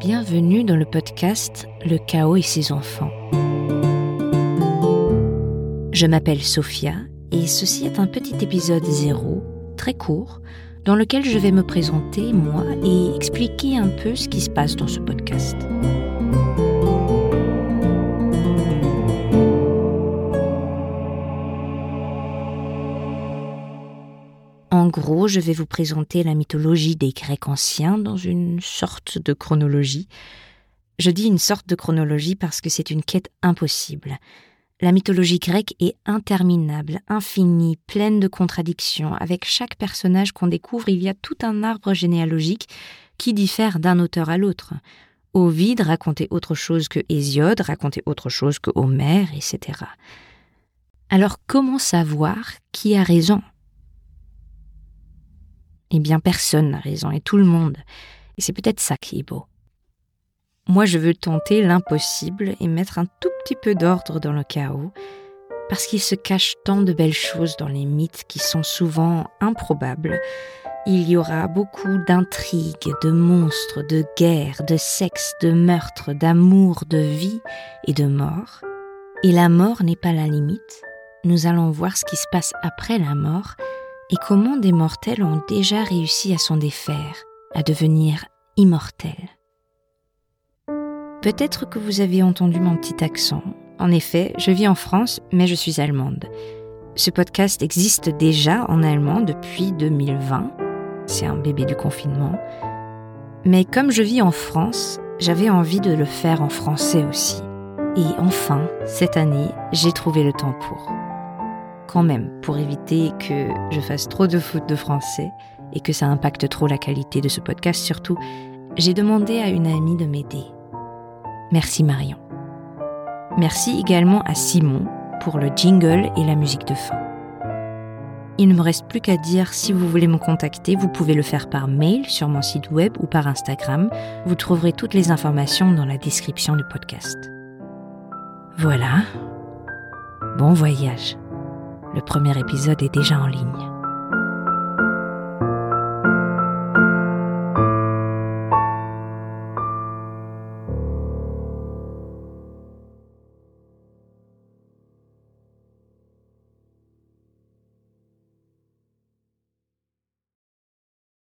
Bienvenue dans le podcast Le chaos et ses enfants. Je m'appelle Sophia et ceci est un petit épisode zéro, très court, dans lequel je vais me présenter, moi, et expliquer un peu ce qui se passe dans ce podcast. En gros, je vais vous présenter la mythologie des Grecs anciens dans une sorte de chronologie. Je dis une sorte de chronologie parce que c'est une quête impossible. La mythologie grecque est interminable, infinie, pleine de contradictions. Avec chaque personnage qu'on découvre, il y a tout un arbre généalogique qui diffère d'un auteur à l'autre. Ovide racontait autre chose que Hésiode, racontait autre chose que Homère, etc. Alors comment savoir qui a raison? Eh bien, personne n'a raison, et tout le monde. Et c'est peut-être ça qui est beau. Moi, je veux tenter l'impossible et mettre un tout petit peu d'ordre dans le chaos, parce qu'il se cache tant de belles choses dans les mythes qui sont souvent improbables. Il y aura beaucoup d'intrigues, de monstres, de guerres, de sexe, de meurtres, d'amour, de vie et de mort. Et la mort n'est pas la limite. Nous allons voir ce qui se passe après la mort et comment des mortels ont déjà réussi à s'en défaire, à devenir immortels. Peut-être que vous avez entendu mon petit accent. En effet, je vis en France, mais je suis allemande. Ce podcast existe déjà en allemand depuis 2020. C'est un bébé du confinement. Mais comme je vis en France, j'avais envie de le faire en français aussi. Et enfin, cette année, j'ai trouvé le temps pour quand même pour éviter que je fasse trop de fautes de français et que ça impacte trop la qualité de ce podcast surtout, j'ai demandé à une amie de m'aider. Merci Marion. Merci également à Simon pour le jingle et la musique de fin. Il ne me reste plus qu'à dire si vous voulez me contacter, vous pouvez le faire par mail sur mon site web ou par Instagram. Vous trouverez toutes les informations dans la description du podcast. Voilà. Bon voyage. Le premier épisode est déjà en ligne.